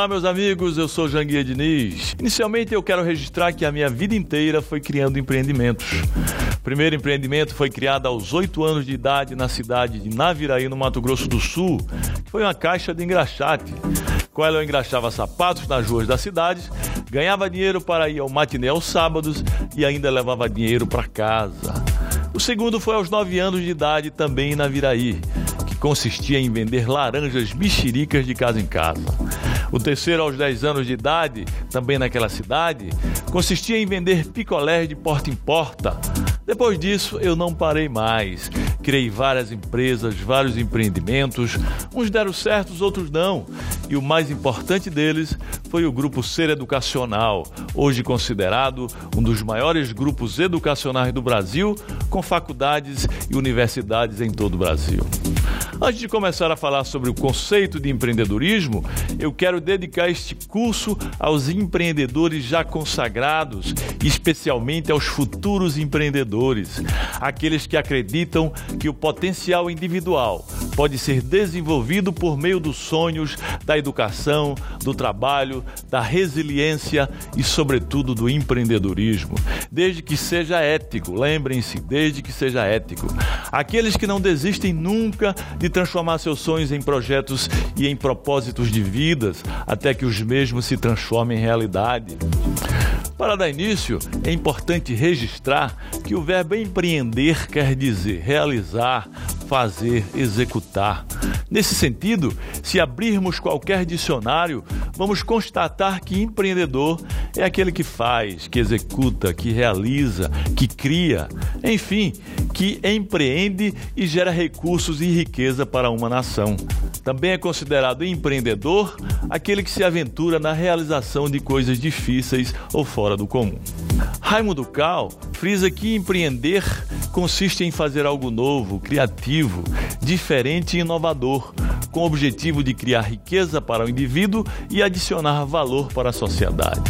Olá, meus amigos, eu sou Janguia Diniz. Inicialmente, eu quero registrar que a minha vida inteira foi criando empreendimentos. O primeiro empreendimento foi criado aos 8 anos de idade na cidade de Naviraí, no Mato Grosso do Sul, foi uma caixa de engraxate. Com ela eu engraxava sapatos nas ruas da cidade, ganhava dinheiro para ir ao matinê aos sábados e ainda levava dinheiro para casa. O segundo foi aos 9 anos de idade, também em Naviraí, que consistia em vender laranjas mexericas de casa em casa. O terceiro, aos 10 anos de idade, também naquela cidade, consistia em vender picolés de porta em porta. Depois disso, eu não parei mais. Criei várias empresas, vários empreendimentos. Uns deram certos, outros não. E o mais importante deles foi o Grupo Ser Educacional, hoje considerado um dos maiores grupos educacionais do Brasil, com faculdades e universidades em todo o Brasil. Antes de começar a falar sobre o conceito de empreendedorismo, eu quero dedicar este curso aos empreendedores já consagrados, especialmente aos futuros empreendedores, aqueles que acreditam que o potencial individual pode ser desenvolvido por meio dos sonhos, da educação, do trabalho, da resiliência e, sobretudo, do empreendedorismo, desde que seja ético. Lembrem-se, desde que seja ético. Aqueles que não desistem nunca de transformar seus sonhos em projetos e em propósitos de vidas, até que os mesmos se transformem em realidade. Para dar início, é importante registrar que o verbo empreender quer dizer realizar, fazer, executar. Nesse sentido, se abrirmos qualquer dicionário, vamos constatar que empreendedor é aquele que faz, que executa, que realiza, que cria, enfim, que empreende e gera recursos e riqueza para uma nação. Também é considerado empreendedor aquele que se aventura na realização de coisas difíceis ou fora do comum. Raimundo Cal frisa que empreender consiste em fazer algo novo, criativo, diferente e inovador, com o objetivo de criar riqueza para o indivíduo e adicionar valor para a sociedade.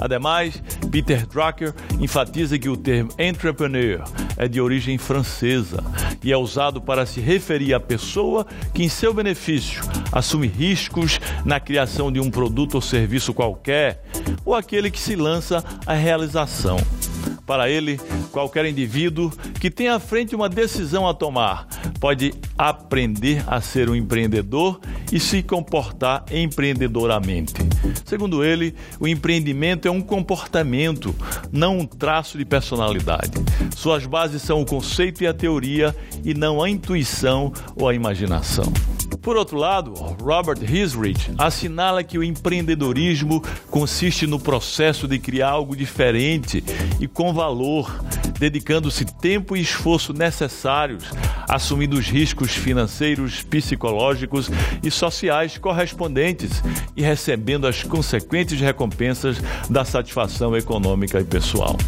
Ademais, Peter Drucker enfatiza que o termo entrepreneur é de origem francesa e é usado para se referir à pessoa que, em seu benefício, assume riscos na criação de um produto ou serviço qualquer, ou aquele que se lança à realização. Para ele, qualquer indivíduo que tenha à frente uma decisão a tomar pode aprender a ser um empreendedor e se comportar empreendedoramente. Segundo ele, o empreendimento é um comportamento, não um traço de personalidade. Suas bases são o conceito e a teoria e não a intuição ou a imaginação. Por outro lado, Robert Hisrich assinala que o empreendedorismo consiste no processo de criar algo diferente e com valor, dedicando-se tempo e esforço necessários, assumindo os riscos financeiros, psicológicos e sociais correspondentes e recebendo as consequentes recompensas da satisfação econômica e pessoal.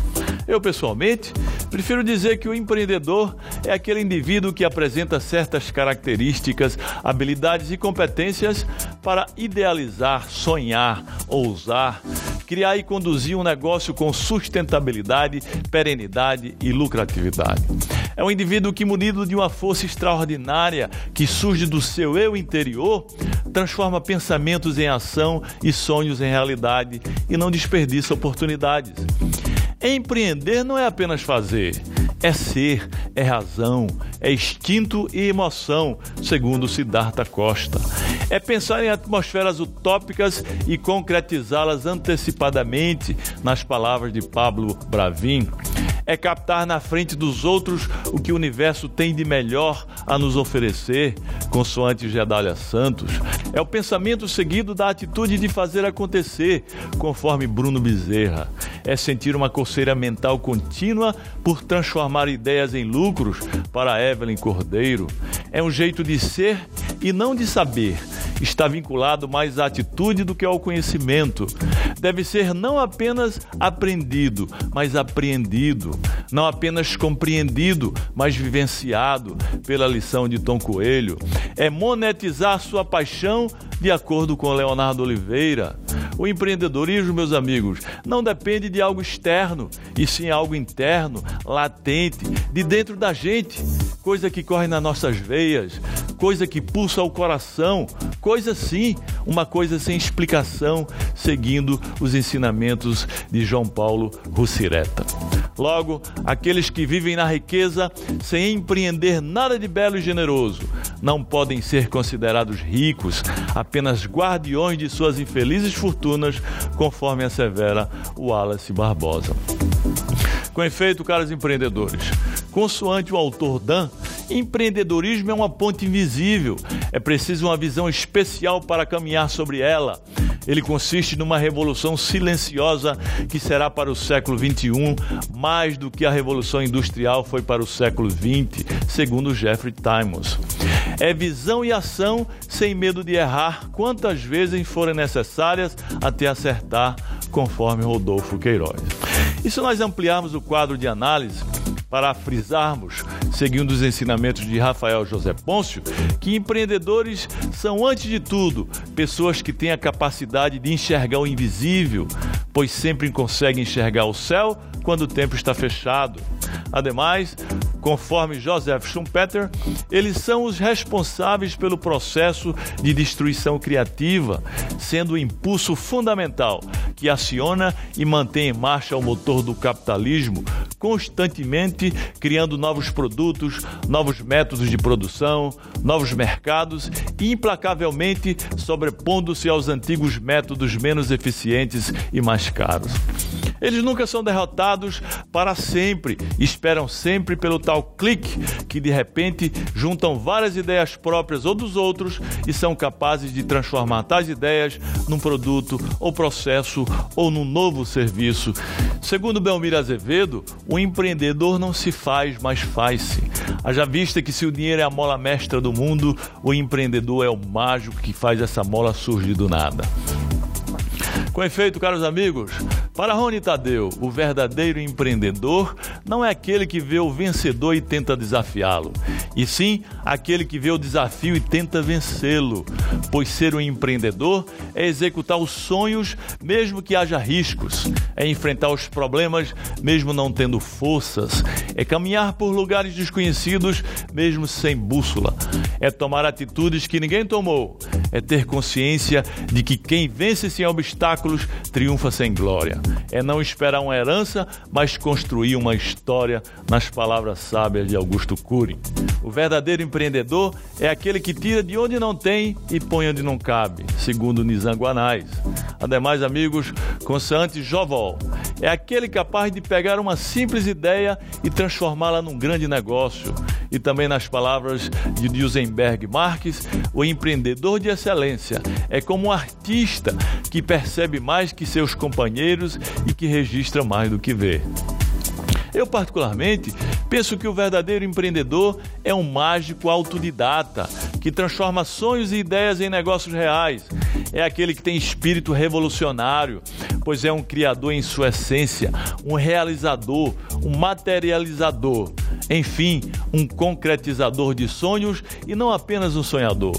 Eu, pessoalmente, prefiro dizer que o empreendedor é aquele indivíduo que apresenta certas características, habilidades e competências para idealizar, sonhar, ousar, criar e conduzir um negócio com sustentabilidade, perenidade e lucratividade. É um indivíduo que, munido de uma força extraordinária que surge do seu eu interior, transforma pensamentos em ação e sonhos em realidade e não desperdiça oportunidades. Empreender não é apenas fazer, é ser, é razão, é instinto e emoção, segundo Siddhartha Costa. É pensar em atmosferas utópicas e concretizá-las antecipadamente, nas palavras de Pablo Bravin é captar na frente dos outros o que o universo tem de melhor a nos oferecer, consoante Gedália Santos. É o pensamento seguido da atitude de fazer acontecer, conforme Bruno Bezerra. É sentir uma coceira mental contínua por transformar ideias em lucros, para Evelyn Cordeiro. É um jeito de ser e não de saber. Está vinculado mais à atitude do que ao conhecimento. Deve ser não apenas aprendido, mas apreendido não apenas compreendido, mas vivenciado pela lição de Tom Coelho. É monetizar sua paixão de acordo com Leonardo Oliveira. O empreendedorismo, meus amigos, não depende de algo externo, e sim algo interno, latente, de dentro da gente, coisa que corre nas nossas veias, coisa que pulsa o coração, coisa sim, uma coisa sem explicação, seguindo os ensinamentos de João Paulo Russireta. Logo, aqueles que vivem na riqueza sem empreender nada de belo e generoso não podem ser considerados ricos, apenas guardiões de suas infelizes fortunas, conforme assevera Wallace Barbosa. Com efeito, caros empreendedores, consoante o autor Dan, empreendedorismo é uma ponte invisível. É preciso uma visão especial para caminhar sobre ela. Ele consiste numa revolução silenciosa que será para o século XXI mais do que a revolução industrial foi para o século XX, segundo Jeffrey Timos. É visão e ação sem medo de errar quantas vezes forem necessárias até acertar, conforme Rodolfo Queiroz. E se nós ampliarmos o quadro de análise, para frisarmos, seguindo os ensinamentos de Rafael José Pôncio, que empreendedores são, antes de tudo, pessoas que têm a capacidade de enxergar o invisível, pois sempre conseguem enxergar o céu quando o tempo está fechado. Ademais, conforme Joseph Schumpeter, eles são os responsáveis pelo processo de destruição criativa, sendo o impulso fundamental que aciona e mantém em marcha o motor do capitalismo, constantemente criando novos produtos, novos métodos de produção, novos mercados e implacavelmente sobrepondo-se aos antigos métodos menos eficientes e mais caros. Eles nunca são derrotados para sempre, esperam sempre pelo tal clique que de repente juntam várias ideias próprias ou dos outros e são capazes de transformar tais ideias num produto ou processo ou num novo serviço. Segundo Belmir Azevedo, o empreendedor não se faz, mas faz-se. Haja vista que se o dinheiro é a mola mestra do mundo, o empreendedor é o mágico que faz essa mola surgir do nada. Com efeito, caros amigos, para Rony Tadeu, o verdadeiro empreendedor não é aquele que vê o vencedor e tenta desafiá-lo, e sim aquele que vê o desafio e tenta vencê-lo. Pois ser um empreendedor é executar os sonhos mesmo que haja riscos, é enfrentar os problemas mesmo não tendo forças, é caminhar por lugares desconhecidos mesmo sem bússola, é tomar atitudes que ninguém tomou, é ter consciência de que quem vence sem obstáculos triunfa sem glória é não esperar uma herança, mas construir uma história, nas palavras sábias de Augusto Cury. O verdadeiro empreendedor é aquele que tira de onde não tem e põe onde não cabe, segundo Nizanguanais. Ademais, amigos, consoante Jovol, é aquele capaz de pegar uma simples ideia e transformá-la num grande negócio. E também nas palavras de Duesenberg Marques, o empreendedor de excelência é como um artista que percebe mais que seus companheiros e que registra mais do que vê. Eu, particularmente, penso que o verdadeiro empreendedor é um mágico autodidata que transforma sonhos e ideias em negócios reais. É aquele que tem espírito revolucionário, pois é um criador em sua essência, um realizador, um materializador, enfim, um concretizador de sonhos e não apenas um sonhador.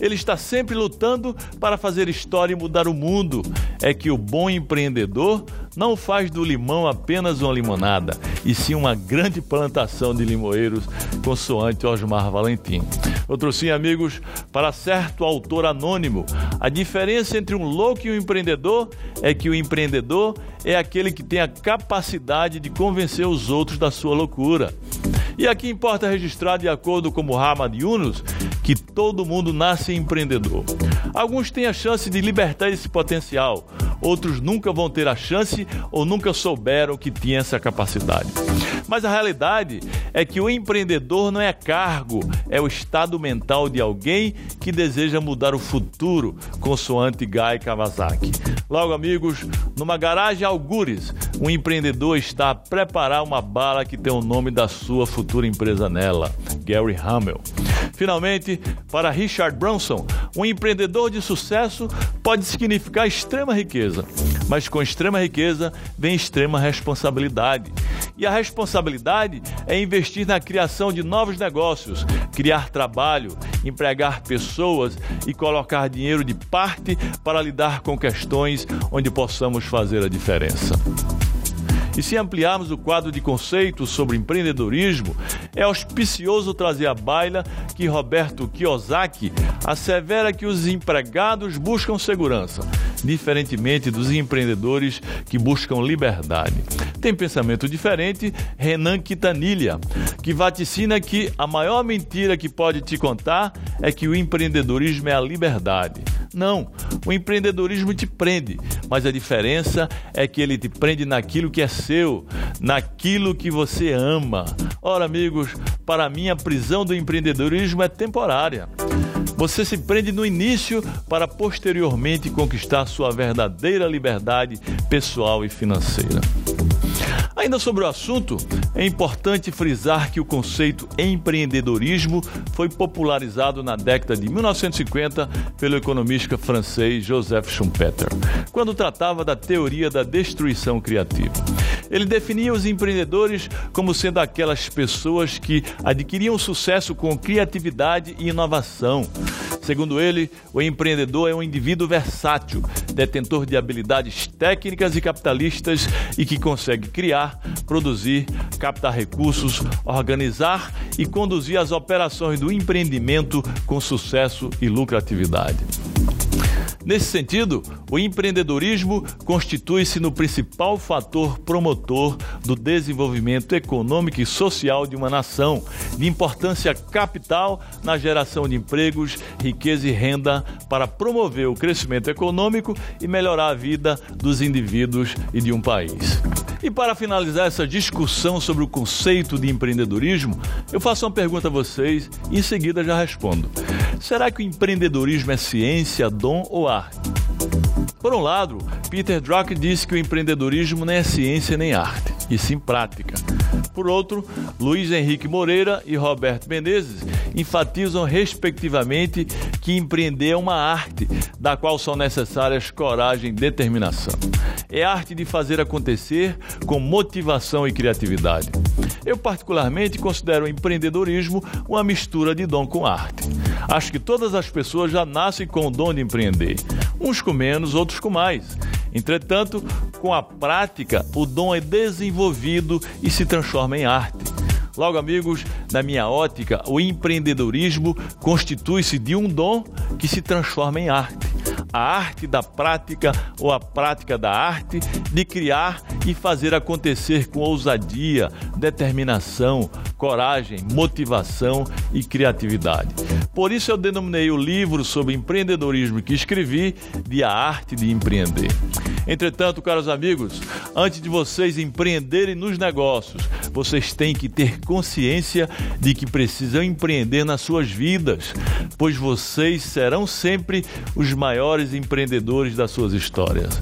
Ele está sempre lutando para fazer história e mudar o mundo. É que o bom empreendedor não faz do limão apenas uma limonada, e sim uma grande plantação de limoeiros, consoante Osmar Valentim. Outro sim, amigos, para certo autor anônimo, a diferença entre um louco e um empreendedor é que o empreendedor é aquele que tem a capacidade de convencer os outros da sua loucura. E aqui importa registrar, de acordo com Muhammad Yunus, que todo mundo nasce empreendedor. Alguns têm a chance de libertar esse potencial, outros nunca vão ter a chance ou nunca souberam que tinha essa capacidade. Mas a realidade é que o empreendedor não é cargo, é o estado mental de alguém que deseja mudar o futuro, consoante Guy Kawasaki. Logo, amigos, numa garagem Algures, um empreendedor está a preparar uma bala que tem o nome da sua futura empresa nela, Gary Hamel. Finalmente, para Richard Branson, um empreendedor de sucesso pode significar extrema riqueza, mas com extrema riqueza vem extrema responsabilidade. E a responsabilidade é investir na criação de novos negócios, criar trabalho, empregar pessoas e colocar dinheiro de parte para lidar com questões onde possamos fazer a diferença. E se ampliarmos o quadro de conceitos sobre empreendedorismo, é auspicioso trazer à baila que Roberto Kiyosaki assevera que os empregados buscam segurança, diferentemente dos empreendedores que buscam liberdade. Tem pensamento diferente Renan Quintanilha, que vaticina que a maior mentira que pode te contar é que o empreendedorismo é a liberdade. Não, o empreendedorismo te prende, mas a diferença é que ele te prende naquilo que é seu, naquilo que você ama. Ora, amigos, para mim a prisão do empreendedorismo é temporária. Você se prende no início para posteriormente conquistar sua verdadeira liberdade pessoal e financeira. Ainda sobre o assunto, é importante frisar que o conceito empreendedorismo foi popularizado na década de 1950 pelo economista francês Joseph Schumpeter, quando tratava da teoria da destruição criativa. Ele definia os empreendedores como sendo aquelas pessoas que adquiriam sucesso com criatividade e inovação. Segundo ele, o empreendedor é um indivíduo versátil, detentor de habilidades técnicas e capitalistas e que consegue criar, produzir, captar recursos, organizar e conduzir as operações do empreendimento com sucesso e lucratividade. Nesse sentido, o empreendedorismo constitui-se no principal fator promotor do desenvolvimento econômico e social de uma nação, de importância capital na geração de empregos, riqueza e renda para promover o crescimento econômico e melhorar a vida dos indivíduos e de um país. E para finalizar essa discussão sobre o conceito de empreendedorismo, eu faço uma pergunta a vocês e em seguida já respondo. Será que o empreendedorismo é ciência, dom ou arte? Por um lado, Peter Drucker disse que o empreendedorismo nem é ciência nem arte, e sim prática. Por outro, Luiz Henrique Moreira e Roberto Menezes enfatizam respectivamente que empreender é uma arte, da qual são necessárias coragem e determinação. É arte de fazer acontecer com motivação e criatividade. Eu, particularmente, considero o empreendedorismo uma mistura de dom com arte. Acho que todas as pessoas já nascem com o dom de empreender, uns com menos, outros com mais. Entretanto, com a prática, o dom é desenvolvido e se transforma em arte. Logo, amigos, na minha ótica, o empreendedorismo constitui-se de um dom que se transforma em arte. A arte da prática ou a prática da arte de criar e fazer acontecer com ousadia, determinação, coragem, motivação e criatividade. Por isso eu denominei o livro sobre empreendedorismo que escrevi de A Arte de Empreender. Entretanto, caros amigos, antes de vocês empreenderem nos negócios, vocês têm que ter consciência de que precisam empreender nas suas vidas, pois vocês serão sempre os maiores empreendedores das suas histórias.